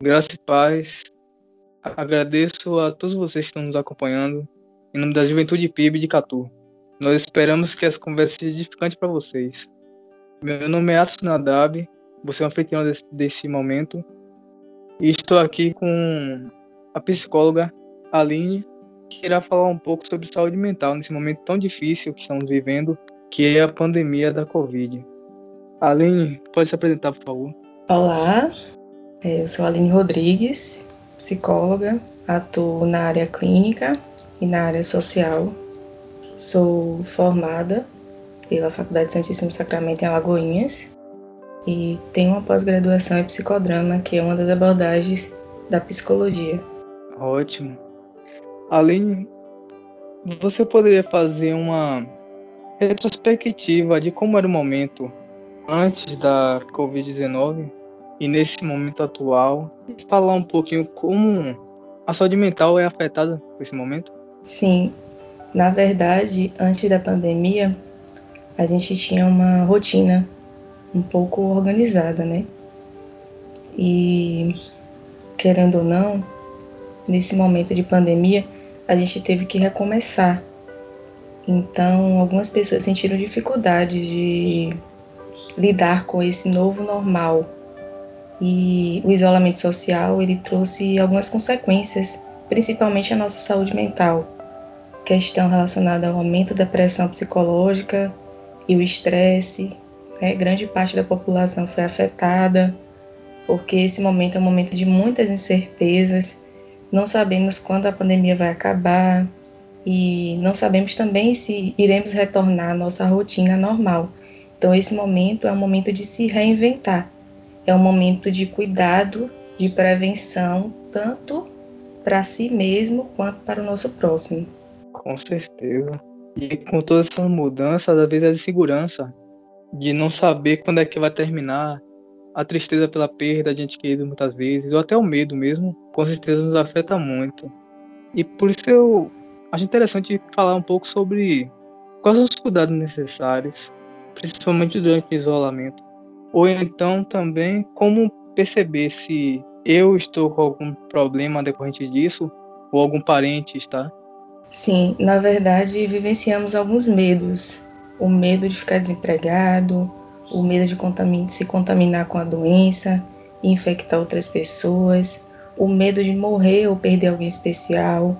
Graça e paz. Agradeço a todos vocês que estão nos acompanhando em nome da Juventude PIB de Catu. Nós esperamos que essa conversa seja edificante para vocês. Meu nome é Atos Nadab, você é um anfitrião desse, desse momento. E estou aqui com a psicóloga Aline, que irá falar um pouco sobre saúde mental nesse momento tão difícil que estamos vivendo, que é a pandemia da Covid. Aline, pode se apresentar, por favor. Olá, eu sou Aline Rodrigues, psicóloga, atuo na área clínica e na área social. Sou formada pela Faculdade Santíssimo Sacramento em Alagoinhas e tenho uma pós-graduação em psicodrama, que é uma das abordagens da psicologia. Ótimo. Aline, você poderia fazer uma retrospectiva de como era o momento antes da Covid-19 e nesse momento atual falar um pouquinho como a saúde mental é afetada por esse momento? Sim, na verdade, antes da pandemia, a gente tinha uma rotina um pouco organizada, né? E querendo ou não, nesse momento de pandemia, a gente teve que recomeçar. Então, algumas pessoas sentiram dificuldade de lidar com esse novo normal. E o isolamento social, ele trouxe algumas consequências, principalmente a nossa saúde mental. Questão relacionada ao aumento da pressão psicológica e o estresse. Né? Grande parte da população foi afetada, porque esse momento é um momento de muitas incertezas. Não sabemos quando a pandemia vai acabar e não sabemos também se iremos retornar à nossa rotina normal. Então, esse momento é um momento de se reinventar, é um momento de cuidado, de prevenção, tanto para si mesmo quanto para o nosso próximo. Com certeza. E com todas essas mudanças, às vezes a insegurança de não saber quando é que vai terminar, a tristeza pela perda de gente querido muitas vezes, ou até o medo mesmo, com certeza nos afeta muito. E por isso eu acho interessante falar um pouco sobre quais os cuidados necessários principalmente durante o isolamento. Ou então também como perceber se eu estou com algum problema decorrente disso ou algum parente está. Sim, na verdade vivenciamos alguns medos. O medo de ficar desempregado, o medo de contamin se contaminar com a doença infectar outras pessoas, o medo de morrer ou perder alguém especial,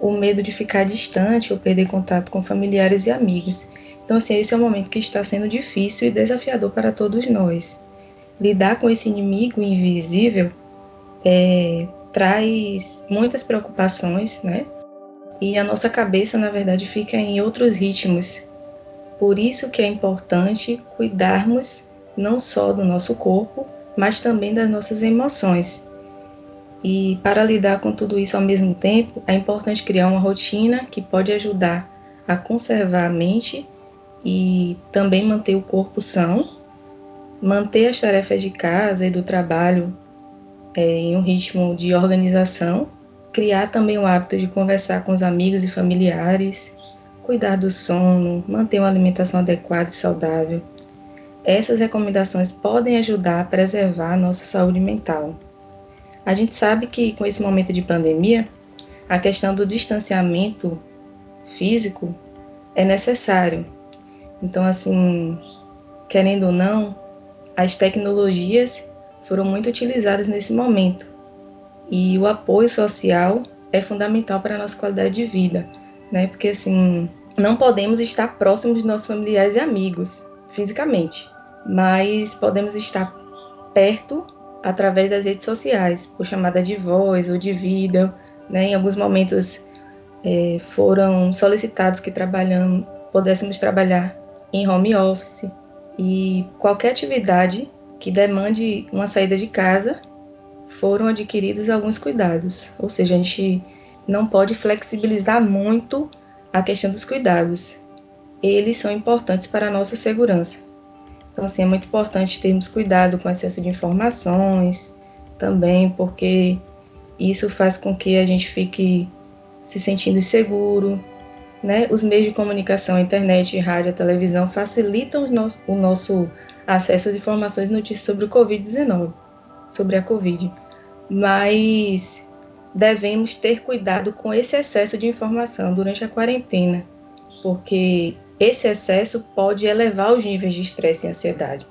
o medo de ficar distante ou perder contato com familiares e amigos. Então, assim, esse é um momento que está sendo difícil e desafiador para todos nós. Lidar com esse inimigo invisível é, traz muitas preocupações, né? E a nossa cabeça, na verdade, fica em outros ritmos. Por isso que é importante cuidarmos não só do nosso corpo, mas também das nossas emoções. E para lidar com tudo isso ao mesmo tempo, é importante criar uma rotina que pode ajudar a conservar a mente e também manter o corpo são, manter as tarefas de casa e do trabalho é, em um ritmo de organização, criar também o hábito de conversar com os amigos e familiares, cuidar do sono, manter uma alimentação adequada e saudável. Essas recomendações podem ajudar a preservar a nossa saúde mental. A gente sabe que com esse momento de pandemia, a questão do distanciamento físico é necessário, então, assim, querendo ou não, as tecnologias foram muito utilizadas nesse momento. E o apoio social é fundamental para a nossa qualidade de vida, né? Porque, assim, não podemos estar próximos de nossos familiares e amigos, fisicamente, mas podemos estar perto através das redes sociais, por chamada de voz ou de vídeo, né? Em alguns momentos é, foram solicitados que trabalhamos, pudéssemos trabalhar em home office e qualquer atividade que demande uma saída de casa, foram adquiridos alguns cuidados. Ou seja, a gente não pode flexibilizar muito a questão dos cuidados. Eles são importantes para a nossa segurança. Então, assim, é muito importante termos cuidado com o acesso de informações também, porque isso faz com que a gente fique se sentindo inseguro, né, os meios de comunicação, internet, rádio, televisão facilitam o nosso acesso de informações e notícias sobre o Covid-19, sobre a Covid. mas devemos ter cuidado com esse excesso de informação durante a quarentena, porque esse excesso pode elevar os níveis de estresse e ansiedade.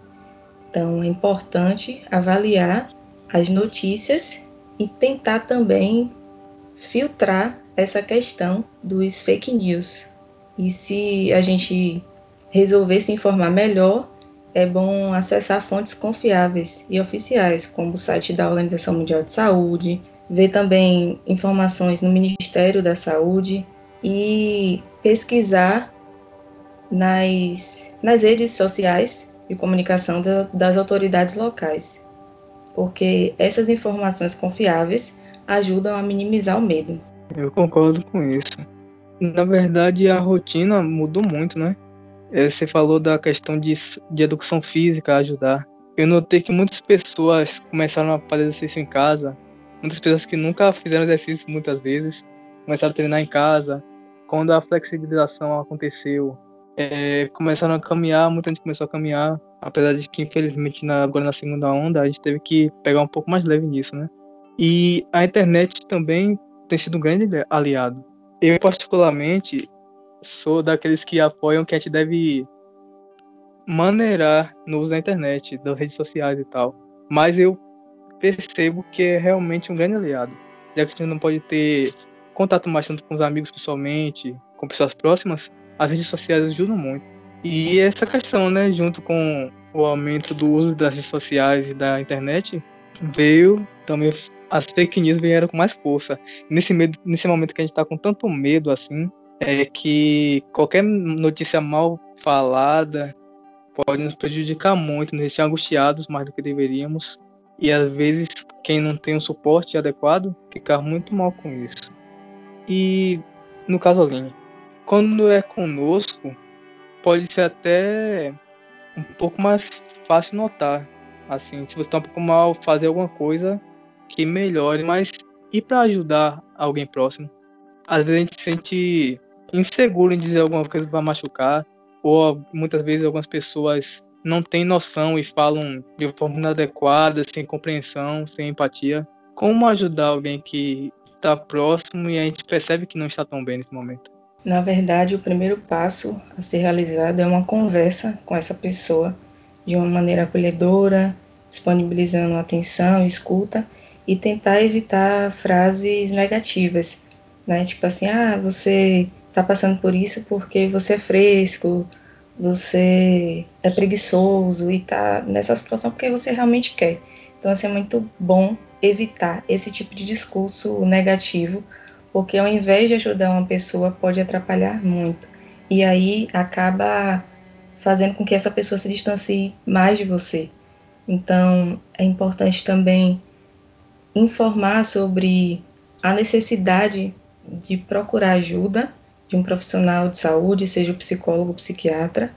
Então, é importante avaliar as notícias e tentar também filtrar essa questão dos fake news. E se a gente resolver se informar melhor, é bom acessar fontes confiáveis e oficiais, como o site da Organização Mundial de Saúde, ver também informações no Ministério da Saúde e pesquisar nas, nas redes sociais de comunicação da, das autoridades locais, porque essas informações confiáveis ajudam a minimizar o medo. Eu concordo com isso. Na verdade, a rotina mudou muito, né? É, você falou da questão de, de educação física ajudar. Eu notei que muitas pessoas começaram a fazer exercício em casa. Muitas pessoas que nunca fizeram exercício muitas vezes começaram a treinar em casa. Quando a flexibilização aconteceu, é, começaram a caminhar, muita gente começou a caminhar. Apesar de que, infelizmente, na, agora na segunda onda, a gente teve que pegar um pouco mais leve nisso, né? E a internet também tem sido um grande aliado. Eu, particularmente, sou daqueles que apoiam que a gente deve maneirar no uso da internet, das redes sociais e tal. Mas eu percebo que é realmente um grande aliado, já que a gente não pode ter contato mais tanto com os amigos pessoalmente, com pessoas próximas, as redes sociais ajudam muito. E essa questão, né, junto com o aumento do uso das redes sociais e da internet, veio também as fake news vieram com mais força. Nesse, medo, nesse momento que a gente está com tanto medo assim, é que qualquer notícia mal falada pode nos prejudicar muito, nos deixar angustiados mais do que deveríamos. E às vezes quem não tem um suporte adequado fica muito mal com isso. E no caso Aline, quando é conosco, pode ser até um pouco mais fácil notar. Assim, se você está um pouco mal, fazer alguma coisa que melhore, mas e para ajudar alguém próximo? Às vezes a gente se sente inseguro em dizer alguma coisa vai machucar, ou muitas vezes algumas pessoas não têm noção e falam de forma inadequada, sem compreensão, sem empatia. Como ajudar alguém que está próximo e a gente percebe que não está tão bem nesse momento? Na verdade, o primeiro passo a ser realizado é uma conversa com essa pessoa de uma maneira acolhedora, disponibilizando atenção, escuta e tentar evitar frases negativas, né? Tipo assim, ah, você tá passando por isso porque você é fresco, você é preguiçoso e tá nessa situação porque você realmente quer. Então, assim, é muito bom evitar esse tipo de discurso negativo, porque ao invés de ajudar uma pessoa, pode atrapalhar muito. E aí acaba fazendo com que essa pessoa se distancie mais de você. Então, é importante também informar sobre a necessidade de procurar ajuda de um profissional de saúde, seja o psicólogo, o psiquiatra,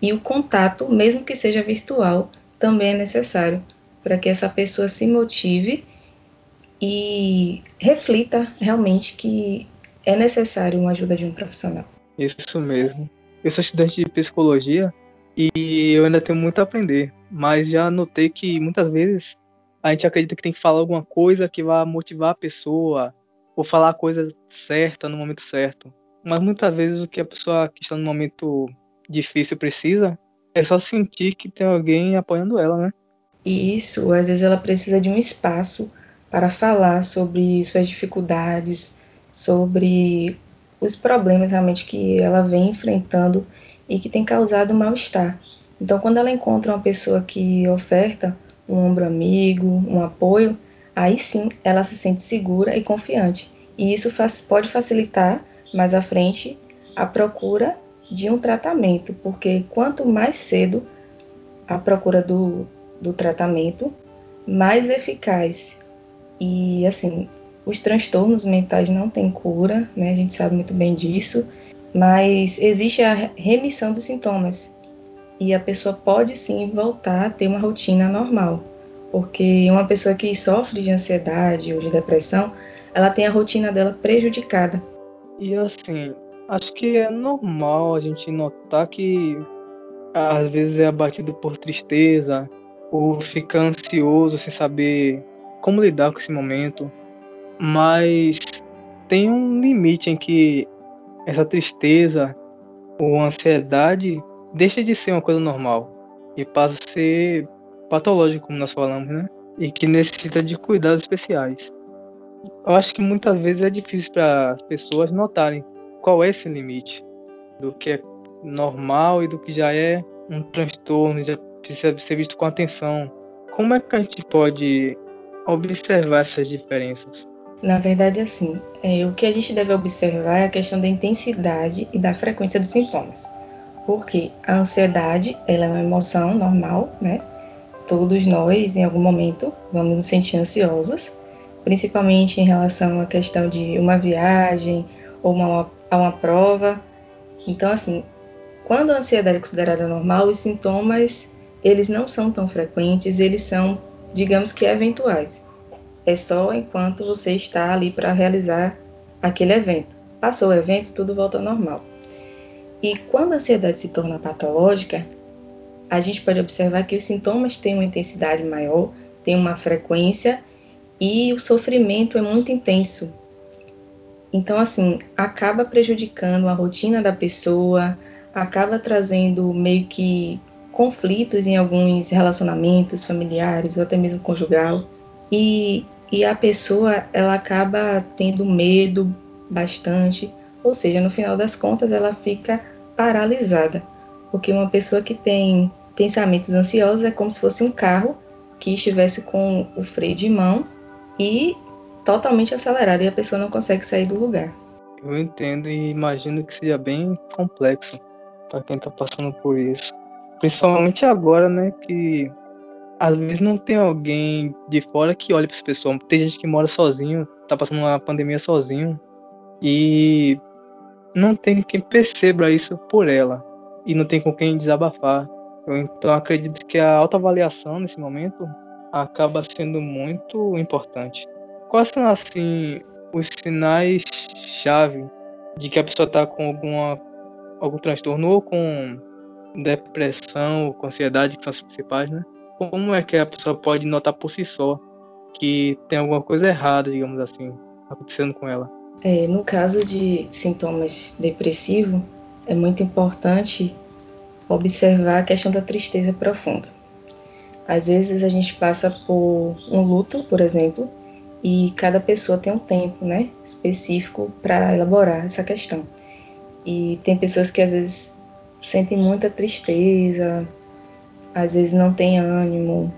e o contato, mesmo que seja virtual, também é necessário para que essa pessoa se motive e reflita realmente que é necessário uma ajuda de um profissional. Isso mesmo. Eu sou estudante de psicologia e eu ainda tenho muito a aprender, mas já notei que muitas vezes a gente acredita que tem que falar alguma coisa que vai motivar a pessoa ou falar a coisa certa no momento certo. Mas muitas vezes o que a pessoa que está no momento difícil precisa é só sentir que tem alguém apoiando ela, né? E isso, às vezes ela precisa de um espaço para falar sobre suas dificuldades, sobre os problemas realmente que ela vem enfrentando e que tem causado mal-estar. Então, quando ela encontra uma pessoa que oferta um ombro amigo, um apoio, aí sim ela se sente segura e confiante. E isso faz, pode facilitar mais à frente a procura de um tratamento, porque quanto mais cedo a procura do, do tratamento, mais eficaz. E assim, os transtornos mentais não têm cura, né? A gente sabe muito bem disso, mas existe a remissão dos sintomas. E a pessoa pode sim voltar a ter uma rotina normal, porque uma pessoa que sofre de ansiedade ou de depressão, ela tem a rotina dela prejudicada. E assim, acho que é normal a gente notar que às vezes é abatido por tristeza ou fica ansioso sem saber como lidar com esse momento, mas tem um limite em que essa tristeza ou ansiedade deixa de ser uma coisa normal e passa a ser patológico, como nós falamos, né? E que necessita de cuidados especiais. Eu acho que muitas vezes é difícil para as pessoas notarem qual é esse limite do que é normal e do que já é um transtorno, já precisa ser visto com atenção. Como é que a gente pode observar essas diferenças? Na verdade, assim, é, o que a gente deve observar é a questão da intensidade e da frequência dos sintomas. Porque a ansiedade, ela é uma emoção normal, né? Todos nós, em algum momento, vamos nos sentir ansiosos, principalmente em relação à questão de uma viagem ou uma, a uma prova. Então, assim, quando a ansiedade é considerada normal, os sintomas, eles não são tão frequentes, eles são, digamos que, eventuais é só enquanto você está ali para realizar aquele evento. Passou o evento, tudo volta ao normal. E quando a ansiedade se torna patológica, a gente pode observar que os sintomas têm uma intensidade maior, têm uma frequência e o sofrimento é muito intenso. Então, assim, acaba prejudicando a rotina da pessoa, acaba trazendo meio que conflitos em alguns relacionamentos familiares ou até mesmo conjugal. E e a pessoa ela acaba tendo medo bastante, ou seja, no final das contas ela fica paralisada, porque uma pessoa que tem pensamentos ansiosos é como se fosse um carro que estivesse com o freio de mão e totalmente acelerado e a pessoa não consegue sair do lugar. Eu entendo e imagino que seja bem complexo para quem está passando por isso. Principalmente agora, né, que às vezes não tem alguém de fora que olhe para essa pessoa. Tem gente que mora sozinho, tá passando uma pandemia sozinho e não tem quem perceba isso por ela e não tem com quem desabafar. Eu, então acredito que a autoavaliação nesse momento acaba sendo muito importante. Quais são assim os sinais chave de que a pessoa está com alguma algum transtorno ou com depressão ou com ansiedade que são as principais, né? como é que a pessoa pode notar por si só que tem alguma coisa errada, digamos assim, acontecendo com ela? É, no caso de sintomas depressivos, é muito importante observar a questão da tristeza profunda. Às vezes a gente passa por um luto, por exemplo, e cada pessoa tem um tempo, né, específico para elaborar essa questão. E tem pessoas que às vezes sentem muita tristeza, às vezes não tem ânimo,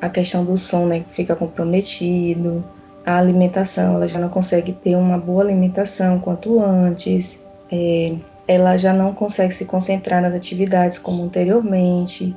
a questão do sono né, fica comprometido, a alimentação, ela já não consegue ter uma boa alimentação quanto antes, é, ela já não consegue se concentrar nas atividades como anteriormente,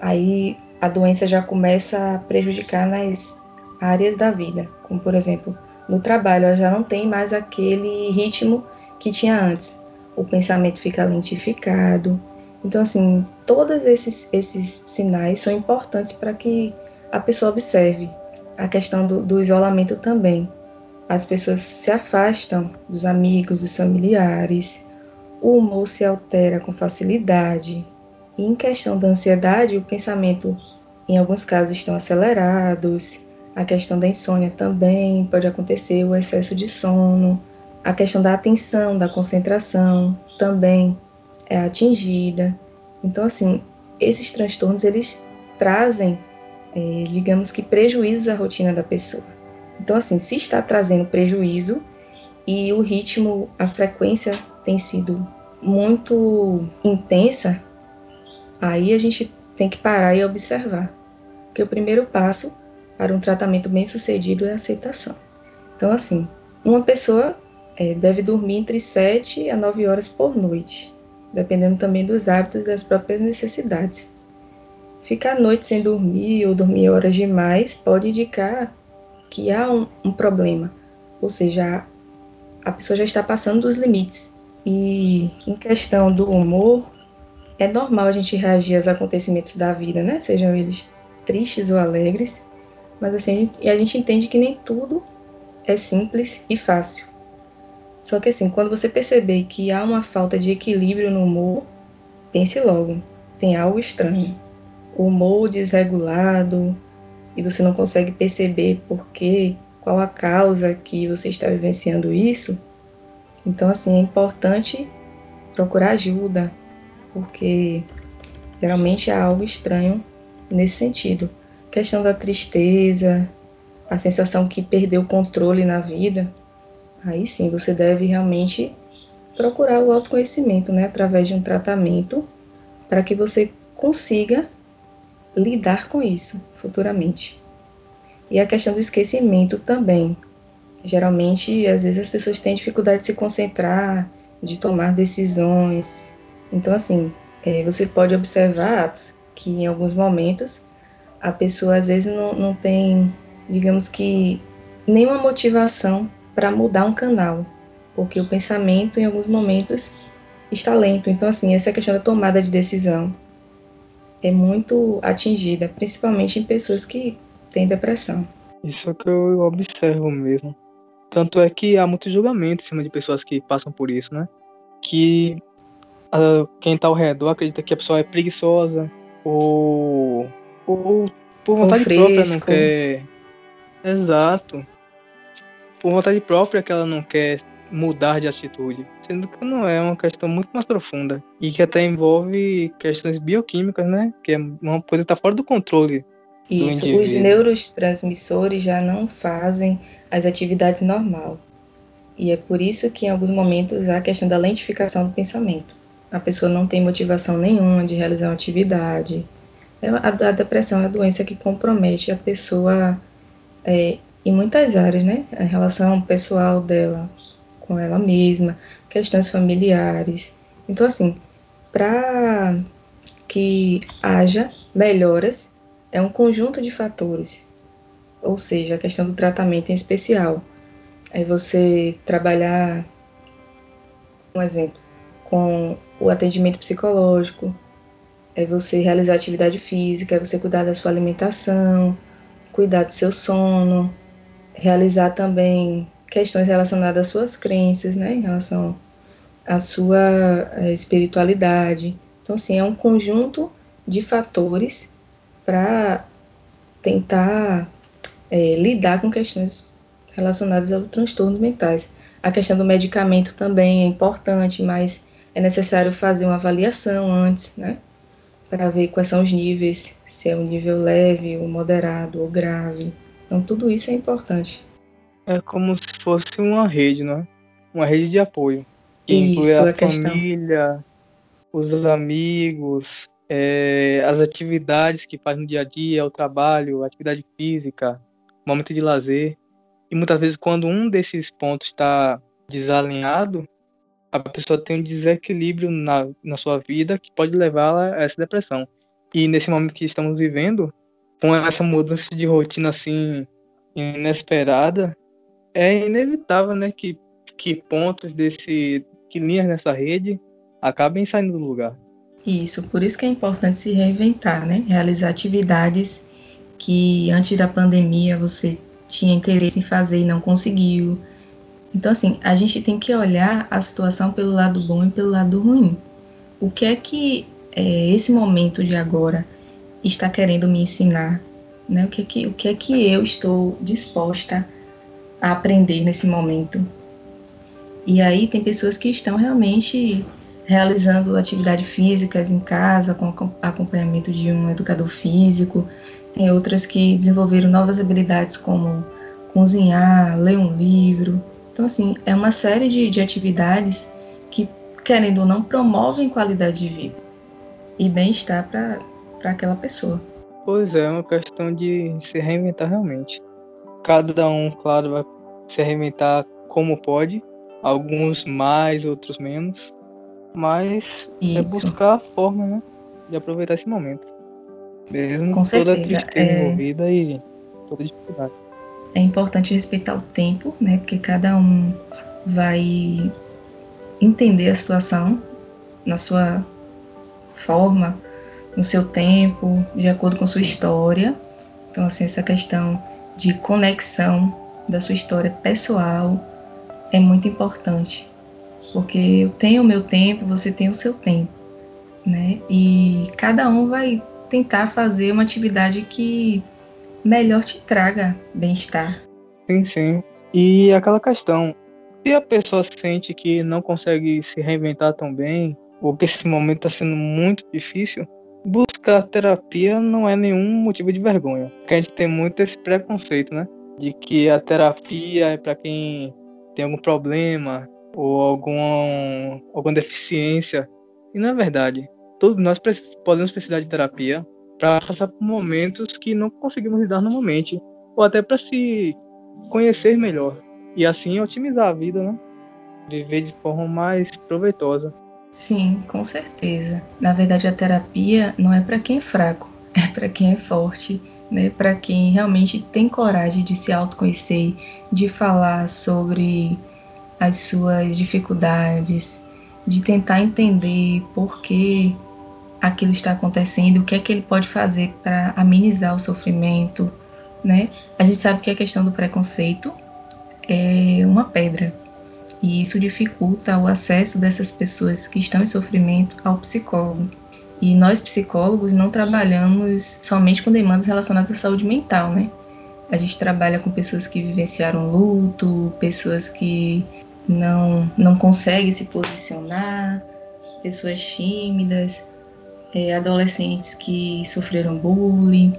aí a doença já começa a prejudicar nas áreas da vida, como por exemplo, no trabalho, ela já não tem mais aquele ritmo que tinha antes. O pensamento fica lentificado, então, assim, todos esses, esses sinais são importantes para que a pessoa observe. A questão do, do isolamento também. As pessoas se afastam dos amigos, dos familiares, o humor se altera com facilidade. E em questão da ansiedade, o pensamento, em alguns casos, estão acelerados. A questão da insônia também pode acontecer, o excesso de sono. A questão da atenção, da concentração também é atingida. Então, assim, esses transtornos eles trazem, é, digamos que prejuízos à rotina da pessoa. Então, assim, se está trazendo prejuízo e o ritmo, a frequência tem sido muito intensa, aí a gente tem que parar e observar. Porque o primeiro passo para um tratamento bem sucedido é a aceitação. Então, assim, uma pessoa é, deve dormir entre 7 a 9 horas por noite dependendo também dos hábitos e das próprias necessidades. Ficar a noite sem dormir ou dormir horas demais pode indicar que há um, um problema, ou seja, a pessoa já está passando dos limites. E em questão do humor, é normal a gente reagir aos acontecimentos da vida, né? Sejam eles tristes ou alegres, mas assim, a gente, a gente entende que nem tudo é simples e fácil. Só que assim, quando você perceber que há uma falta de equilíbrio no humor, pense logo, tem algo estranho. O humor desregulado, e você não consegue perceber por quê, qual a causa que você está vivenciando isso, então assim é importante procurar ajuda, porque geralmente há algo estranho nesse sentido. A questão da tristeza, a sensação que perdeu o controle na vida, aí sim você deve realmente procurar o autoconhecimento, né, através de um tratamento, para que você consiga lidar com isso futuramente. E a questão do esquecimento também. Geralmente, às vezes as pessoas têm dificuldade de se concentrar, de tomar decisões. Então, assim, é, você pode observar atos que em alguns momentos a pessoa às vezes não, não tem, digamos que, nenhuma motivação para mudar um canal, porque o pensamento em alguns momentos está lento. Então, assim, essa questão da tomada de decisão é muito atingida, principalmente em pessoas que têm depressão. Isso é que eu observo mesmo. Tanto é que há muito julgamento em cima de pessoas que passam por isso, né? Que uh, quem está ao redor acredita que a pessoa é preguiçosa ou, ou por vontade própria não quer. Exato. Por vontade própria que ela não quer mudar de atitude, sendo que não é uma questão muito mais profunda e que até envolve questões bioquímicas, né? Que é uma coisa que está fora do controle. Isso, do os neurotransmissores já não fazem as atividades normal. E é por isso que em alguns momentos há a questão da lentificação do pensamento. A pessoa não tem motivação nenhuma de realizar uma atividade. É a, a depressão é a doença que compromete a pessoa é, em muitas áreas, né? A relação pessoal dela, com ela mesma, questões familiares. Então, assim, para que haja melhoras, é um conjunto de fatores, ou seja, a questão do tratamento em especial. Aí você trabalhar, um exemplo, com o atendimento psicológico, é você realizar atividade física, é você cuidar da sua alimentação, cuidar do seu sono, realizar também questões relacionadas às suas crenças, né, em relação à sua eh, espiritualidade. Então, assim, é um conjunto de fatores para tentar é, lidar com questões relacionadas aos transtornos mentais. A questão do medicamento também é importante, mas é necessário fazer uma avaliação antes, né, para ver quais são os níveis, se é um nível leve, ou moderado, ou grave. Então, tudo isso é importante é como se fosse uma rede, né? Uma rede de apoio. Que inclui a, a família, os amigos, é, as atividades que faz no dia a dia, o trabalho, atividade física, momento de lazer. E muitas vezes quando um desses pontos está desalinhado, a pessoa tem um desequilíbrio na, na sua vida que pode levá-la a essa depressão. E nesse momento que estamos vivendo, com essa mudança de rotina assim inesperada, é inevitável, né, que, que pontos desse, que linhas nessa rede acabem saindo do lugar. Isso, por isso que é importante se reinventar, né? Realizar atividades que antes da pandemia você tinha interesse em fazer e não conseguiu. Então, assim, a gente tem que olhar a situação pelo lado bom e pelo lado ruim. O que é que é, esse momento de agora está querendo me ensinar? Né? O, que é que, o que é que eu estou disposta a aprender nesse momento. E aí tem pessoas que estão realmente realizando atividades físicas em casa, com acompanhamento de um educador físico. Tem outras que desenvolveram novas habilidades como cozinhar, ler um livro. Então, assim, é uma série de, de atividades que, querendo ou não, promovem qualidade de vida e bem-estar para aquela pessoa. Pois é, é uma questão de se reinventar realmente. Cada um, claro, vai se reinventar como pode, alguns mais, outros menos, mas é Isso. é buscar a forma né, de aproveitar esse momento. Mesmo Com toda certeza. a tristeza é... envolvida e toda a dificuldade. É importante respeitar o tempo, né? Porque cada um vai entender a situação na sua forma, no seu tempo, de acordo com sua história. Então, assim, essa questão de conexão da sua história pessoal é muito importante, porque eu tenho o meu tempo, você tem o seu tempo, né? E cada um vai tentar fazer uma atividade que melhor te traga bem-estar. Sim, sim. E aquela questão, se a pessoa sente que não consegue se reinventar tão bem, ou que esse momento está sendo muito difícil, buscar terapia não é nenhum motivo de vergonha. Porque a gente tem muito esse preconceito, né? De que a terapia é para quem tem algum problema ou algum, alguma deficiência. E não é verdade. Todos nós podemos precisar de terapia para passar por momentos que não conseguimos lidar normalmente, ou até para se conhecer melhor e assim otimizar a vida, né? Viver de forma mais proveitosa. Sim, com certeza. Na verdade, a terapia não é para quem é fraco, é para quem é forte, né? Para quem realmente tem coragem de se autoconhecer, de falar sobre as suas dificuldades, de tentar entender por que aquilo está acontecendo, o que é que ele pode fazer para amenizar o sofrimento, né? A gente sabe que a questão do preconceito é uma pedra e isso dificulta o acesso dessas pessoas que estão em sofrimento ao psicólogo. E nós psicólogos não trabalhamos somente com demandas relacionadas à saúde mental, né? A gente trabalha com pessoas que vivenciaram luto, pessoas que não, não conseguem se posicionar, pessoas tímidas, é, adolescentes que sofreram bullying,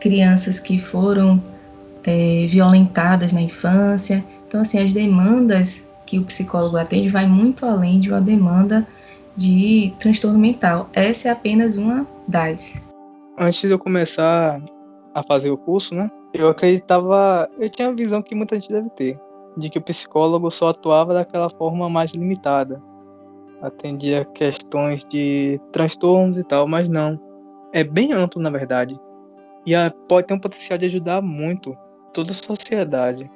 crianças que foram é, violentadas na infância. Então, assim, as demandas que o psicólogo atende vai muito além de uma demanda de transtorno mental. Essa é apenas uma das. Antes de eu começar a fazer o curso, né, eu acreditava, eu tinha a visão que muita gente deve ter, de que o psicólogo só atuava daquela forma mais limitada, atendia questões de transtornos e tal, mas não. É bem amplo, na verdade. E pode ter um potencial de ajudar muito toda a sociedade.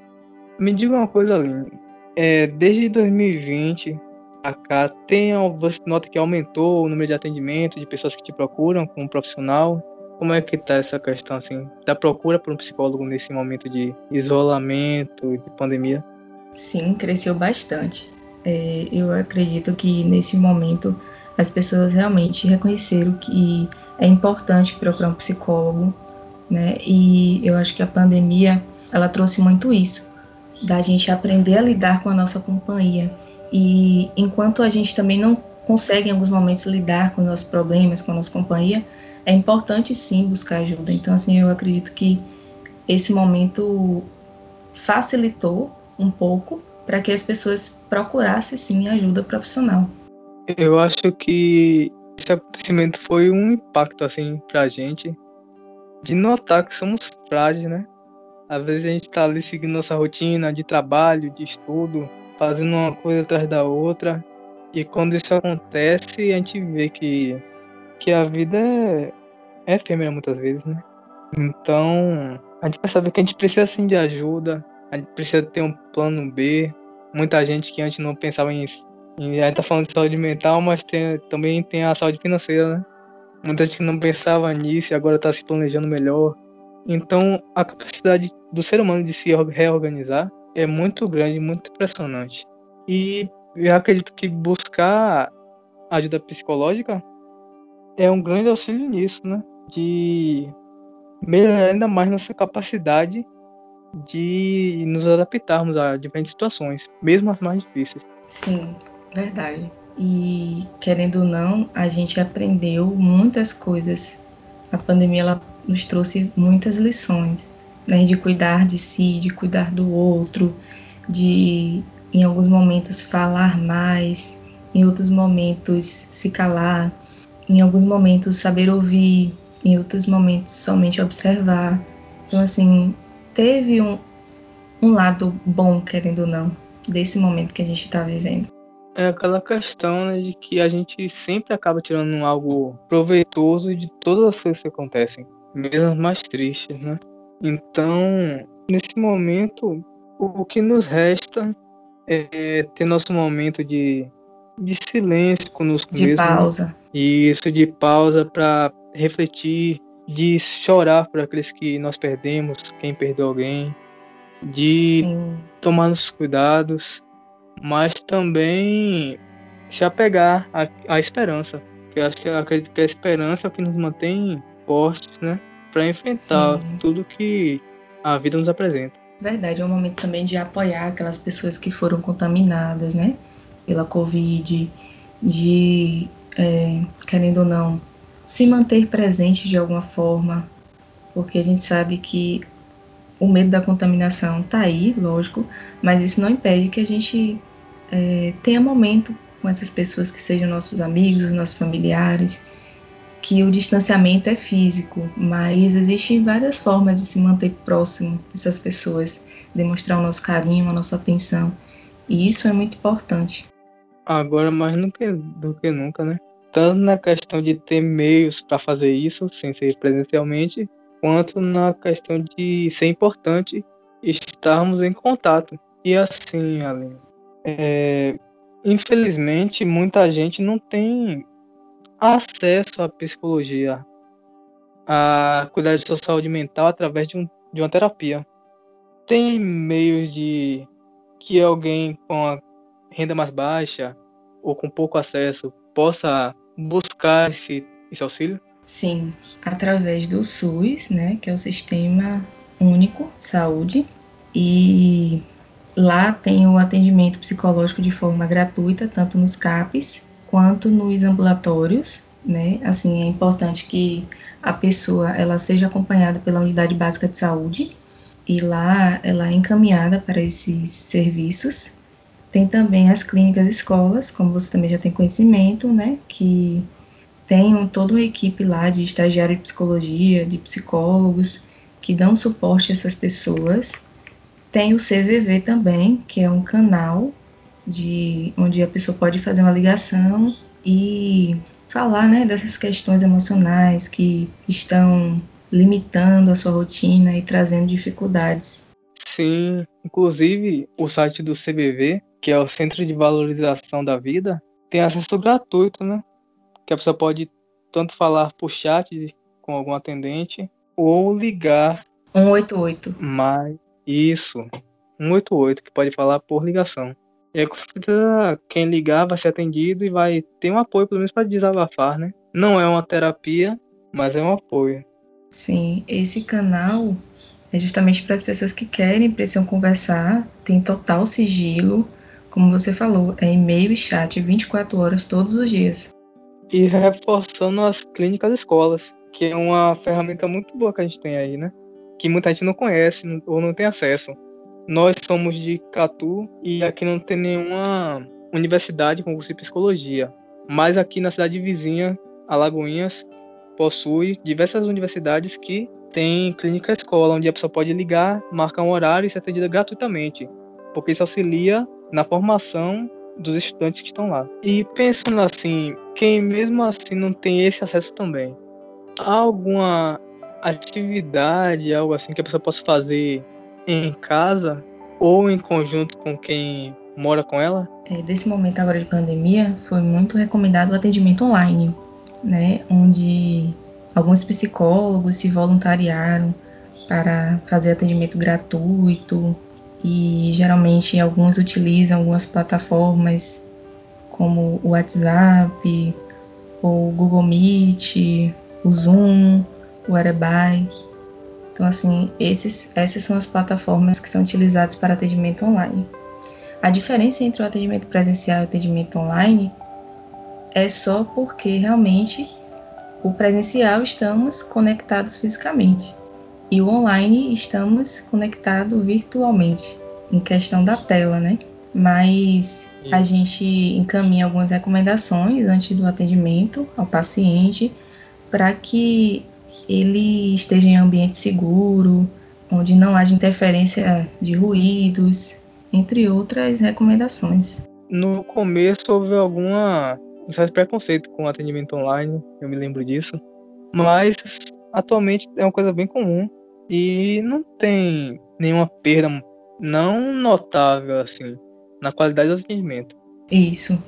Me diga uma coisa, Aline. É, desde 2020 a cá, tem, você nota que aumentou o número de atendimento de pessoas que te procuram como profissional? Como é que tá essa questão, assim, da procura por um psicólogo nesse momento de isolamento e de pandemia? Sim, cresceu bastante. É, eu acredito que nesse momento as pessoas realmente reconheceram que é importante procurar um psicólogo, né? E eu acho que a pandemia ela trouxe muito isso, da gente aprender a lidar com a nossa companhia. E enquanto a gente também não consegue em alguns momentos lidar com os nossos problemas, com a nossa companhia, é importante sim buscar ajuda. Então, assim, eu acredito que esse momento facilitou um pouco para que as pessoas procurassem sim ajuda profissional. Eu acho que esse acontecimento foi um impacto assim para a gente de notar que somos frágeis, né? Às vezes a gente está ali seguindo nossa rotina de trabalho, de estudo, fazendo uma coisa atrás da outra, e quando isso acontece, a gente vê que, que a vida é, é efêmera muitas vezes, né? Então, a gente percebe que a gente precisa sim de ajuda, a gente precisa ter um plano B. Muita gente que antes não pensava em isso. E a gente tá falando de saúde mental, mas tem, também tem a saúde financeira, né? Muita gente não pensava nisso e agora está se planejando melhor. Então, a capacidade do ser humano de se reorganizar é muito grande, muito impressionante. E eu acredito que buscar ajuda psicológica é um grande auxílio nisso, né? De melhorar ainda mais nossa capacidade de nos adaptarmos a diferentes situações, mesmo as mais difíceis. Sim, verdade. E querendo ou não, a gente aprendeu muitas coisas. A pandemia ela nos trouxe muitas lições, né, de cuidar de si, de cuidar do outro, de em alguns momentos falar mais, em outros momentos se calar, em alguns momentos saber ouvir, em outros momentos somente observar. Então assim, teve um, um lado bom, querendo ou não, desse momento que a gente está vivendo. É aquela questão né, de que a gente sempre acaba tirando algo proveitoso de todas as coisas que acontecem, mesmo mais tristes, né? Então, nesse momento, o que nos resta é ter nosso momento de, de silêncio conosco de mesmo. De pausa. E isso de pausa para refletir, de chorar por aqueles que nós perdemos, quem perdeu alguém, de Sim. tomar nossos cuidados, mas também se apegar à, à esperança. Eu acho que eu acredito que a esperança é o que nos mantém né? para enfrentar Sim. tudo que a vida nos apresenta. Verdade, é um momento também de apoiar aquelas pessoas que foram contaminadas, né, pela Covid, de, é, querendo ou não, se manter presente de alguma forma, porque a gente sabe que o medo da contaminação tá aí, lógico, mas isso não impede que a gente é, tenha momento com essas pessoas que sejam nossos amigos, nossos familiares, que o distanciamento é físico, mas existem várias formas de se manter próximo dessas pessoas, demonstrar o nosso carinho, a nossa atenção, e isso é muito importante. Agora, mais do que, nunca, né? Tanto na questão de ter meios para fazer isso, sem ser presencialmente, quanto na questão de ser importante estarmos em contato. E assim, Aline, é, infelizmente, muita gente não tem acesso à psicologia, a cuidar de sua saúde mental através de, um, de uma terapia. Tem meios de que alguém com a renda mais baixa ou com pouco acesso possa buscar esse, esse auxílio? Sim, através do SUS, né, que é o Sistema Único de Saúde, e lá tem o atendimento psicológico de forma gratuita, tanto nos CAPs quanto nos ambulatórios, né? Assim, é importante que a pessoa ela seja acompanhada pela unidade básica de saúde e lá ela é encaminhada para esses serviços. Tem também as clínicas escolas, como você também já tem conhecimento, né, que tem toda uma equipe lá de estagiário de psicologia, de psicólogos, que dão suporte a essas pessoas. Tem o CVV também, que é um canal de onde a pessoa pode fazer uma ligação e falar, né, dessas questões emocionais que estão limitando a sua rotina e trazendo dificuldades. Sim, inclusive o site do CVV, que é o Centro de Valorização da Vida, tem acesso gratuito, né? que a pessoa pode tanto falar por chat com algum atendente ou ligar 188. Mas isso, 188 que pode falar por ligação. E aí, com certeza, quem ligar vai ser atendido e vai ter um apoio, pelo menos para desabafar, né? Não é uma terapia, mas é um apoio. Sim, esse canal é justamente para as pessoas que querem, precisam conversar, tem total sigilo, como você falou, é e-mail e chat 24 horas todos os dias e reforçando as clínicas escolas, que é uma ferramenta muito boa que a gente tem aí, né? Que muita gente não conhece ou não tem acesso. Nós somos de Catu e aqui não tem nenhuma universidade com curso de psicologia. Mas aqui na cidade vizinha, Alagoinhas, possui diversas universidades que tem clínica escola, onde a pessoa pode ligar, marcar um horário e ser atendida gratuitamente. Porque isso auxilia na formação dos estudantes que estão lá. E pensando assim, quem mesmo assim não tem esse acesso também, há alguma atividade, algo assim que a pessoa possa fazer em casa ou em conjunto com quem mora com ela? É, desse momento agora de pandemia, foi muito recomendado o atendimento online, né, onde alguns psicólogos se voluntariaram para fazer atendimento gratuito, e geralmente alguns utilizam algumas plataformas como o WhatsApp, o Google Meet, o Zoom, o Arebai. Então, assim, esses, essas são as plataformas que são utilizadas para atendimento online. A diferença entre o atendimento presencial e o atendimento online é só porque realmente o presencial estamos conectados fisicamente e o online estamos conectados virtualmente, em questão da tela, né? Mas a gente encaminha algumas recomendações antes do atendimento ao paciente para que ele esteja em ambiente seguro, onde não haja interferência de ruídos, entre outras recomendações. No começo houve alguma um certo preconceito com atendimento online, eu me lembro disso, mas atualmente é uma coisa bem comum e não tem nenhuma perda não notável assim na qualidade do atendimento. Isso.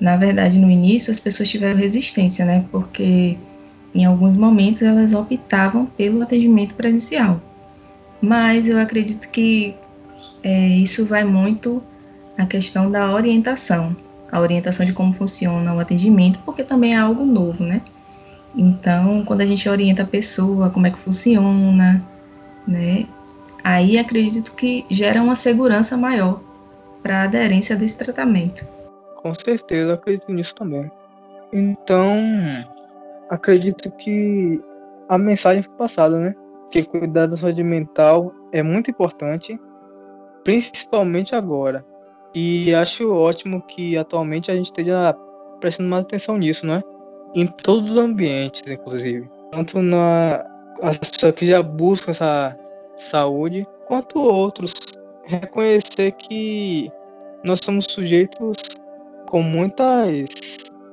Na verdade, no início as pessoas tiveram resistência, né? Porque em alguns momentos elas optavam pelo atendimento presencial. Mas eu acredito que é, isso vai muito na questão da orientação, a orientação de como funciona o atendimento, porque também é algo novo, né? Então, quando a gente orienta a pessoa, como é que funciona, né? Aí acredito que gera uma segurança maior para a aderência desse tratamento. Com certeza, acredito nisso também. Então, acredito que a mensagem foi passada, né? Que cuidar da saúde mental é muito importante, principalmente agora. E acho ótimo que atualmente a gente esteja prestando mais atenção nisso, né? Em todos os ambientes, inclusive. Tanto na as pessoas que já buscam essa saúde, quanto outros. Reconhecer que nós somos sujeitos com muitas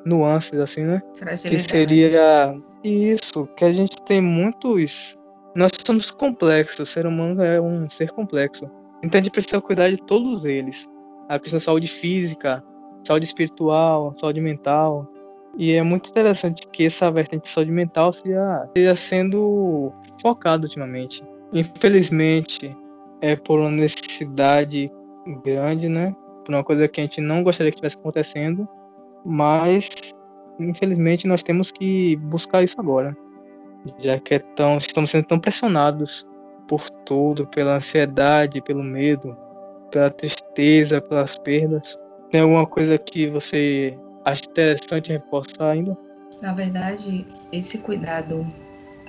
nuances, assim, né? Que seria isso, que a gente tem muitos. Nós somos complexos, o ser humano é um ser complexo. Então a gente precisa cuidar de todos eles. A questão da saúde física, saúde espiritual, saúde mental. E é muito interessante que essa vertente de saúde mental seja, seja sendo focada ultimamente. Infelizmente, é por uma necessidade grande, né? Por uma coisa que a gente não gostaria que estivesse acontecendo, mas infelizmente nós temos que buscar isso agora, já que é tão, estamos sendo tão pressionados por tudo, pela ansiedade, pelo medo, pela tristeza, pelas perdas. Tem alguma coisa que você acha interessante reforçar ainda? Na verdade, esse cuidado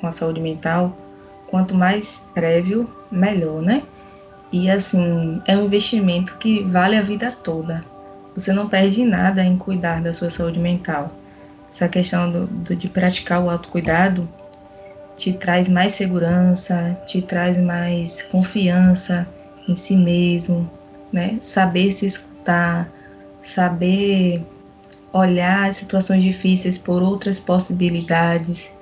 com a saúde mental, quanto mais prévio, melhor, né? E assim, é um investimento que vale a vida toda. Você não perde nada em cuidar da sua saúde mental. Essa questão do, do de praticar o autocuidado te traz mais segurança, te traz mais confiança em si mesmo, né? Saber se escutar, saber olhar situações difíceis por outras possibilidades.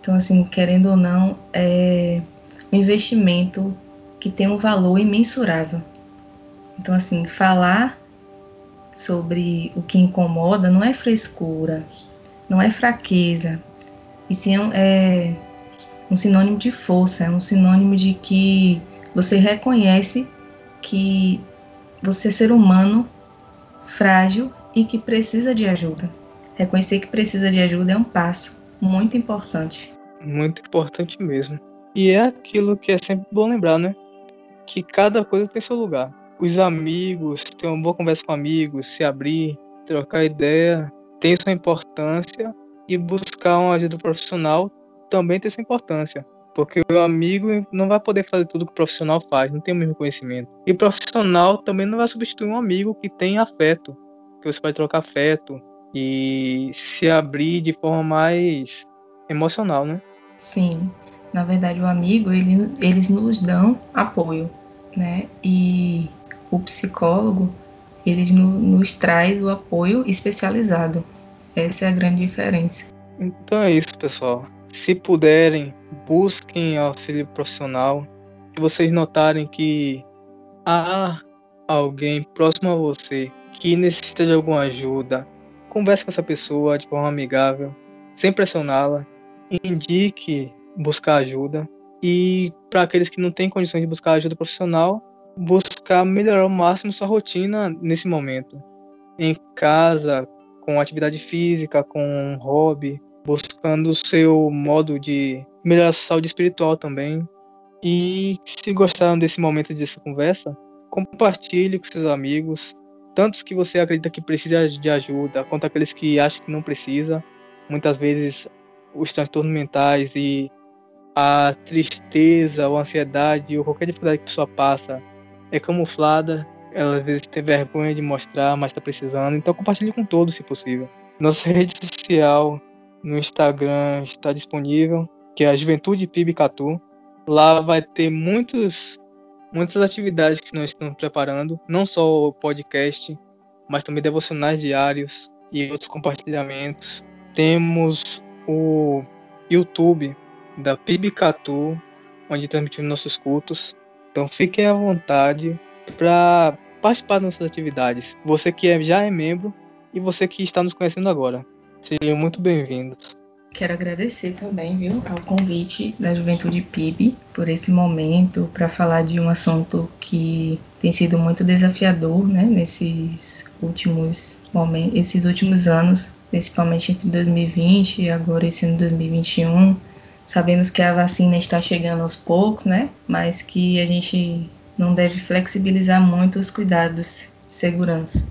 Então, assim, querendo ou não, é um investimento que tem um valor imensurável. Então, assim, falar sobre o que incomoda não é frescura, não é fraqueza, e sim é um sinônimo de força, é um sinônimo de que você reconhece que você é ser humano frágil e que precisa de ajuda. Reconhecer que precisa de ajuda é um passo muito importante. Muito importante mesmo. E é aquilo que é sempre bom lembrar, né? Que cada coisa tem seu lugar. Os amigos, ter uma boa conversa com amigos, se abrir, trocar ideia, tem sua importância e buscar uma ajuda profissional também tem sua importância. Porque o amigo não vai poder fazer tudo que o profissional faz, não tem o mesmo conhecimento. E o profissional também não vai substituir um amigo que tem afeto, que você pode trocar afeto e se abrir de forma mais emocional, né? Sim. Na verdade, o amigo, ele, eles nos dão apoio, né? E o psicólogo, ele nos traz o apoio especializado. Essa é a grande diferença. Então é isso, pessoal. Se puderem, busquem auxílio profissional. Se vocês notarem que há alguém próximo a você que necessita de alguma ajuda, converse com essa pessoa de forma amigável, sem pressioná-la, indique buscar ajuda e para aqueles que não têm condições de buscar ajuda profissional, buscar melhorar ao máximo sua rotina nesse momento. Em casa, com atividade física, com hobby, buscando o seu modo de melhorar a saúde espiritual também. E se gostaram desse momento dessa conversa, compartilhe com seus amigos, tantos que você acredita que precisa de ajuda, quanto aqueles que acham que não precisa. Muitas vezes os transtornos mentais e a tristeza ou a ansiedade ou qualquer dificuldade que a pessoa passa é camuflada. Ela às vezes tem vergonha de mostrar, mas está precisando. Então compartilhe com todos, se possível. Nossa rede social no Instagram está disponível, que é a Juventude PIB Catu. Lá vai ter muitos, muitas atividades que nós estamos preparando, não só o podcast, mas também devocionais diários e outros compartilhamentos. Temos o YouTube da PIB Catu, onde transmitimos nossos cultos. Então fiquem à vontade para participar das nossas atividades. Você que é, já é membro e você que está nos conhecendo agora. Sejam muito bem-vindos. Quero agradecer também, viu, ao convite da Juventude PIB por esse momento para falar de um assunto que tem sido muito desafiador, né, nesses últimos momentos, esses últimos anos principalmente entre 2020 e agora esse ano 2021. Sabemos que a vacina está chegando aos poucos, né? Mas que a gente não deve flexibilizar muito os cuidados de segurança,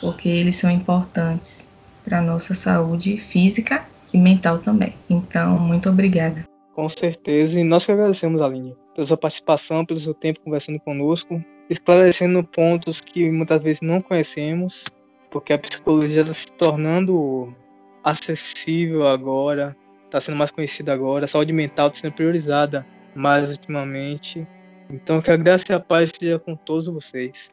porque eles são importantes para a nossa saúde física e mental também. Então, muito obrigada. Com certeza, e nós que agradecemos, Aline, pela sua participação, pelo seu tempo conversando conosco, esclarecendo pontos que muitas vezes não conhecemos, porque a psicologia está se tornando acessível agora, está sendo mais conhecida agora, a saúde mental está sendo priorizada mais ultimamente. Então, que a graça e a paz seja com todos vocês.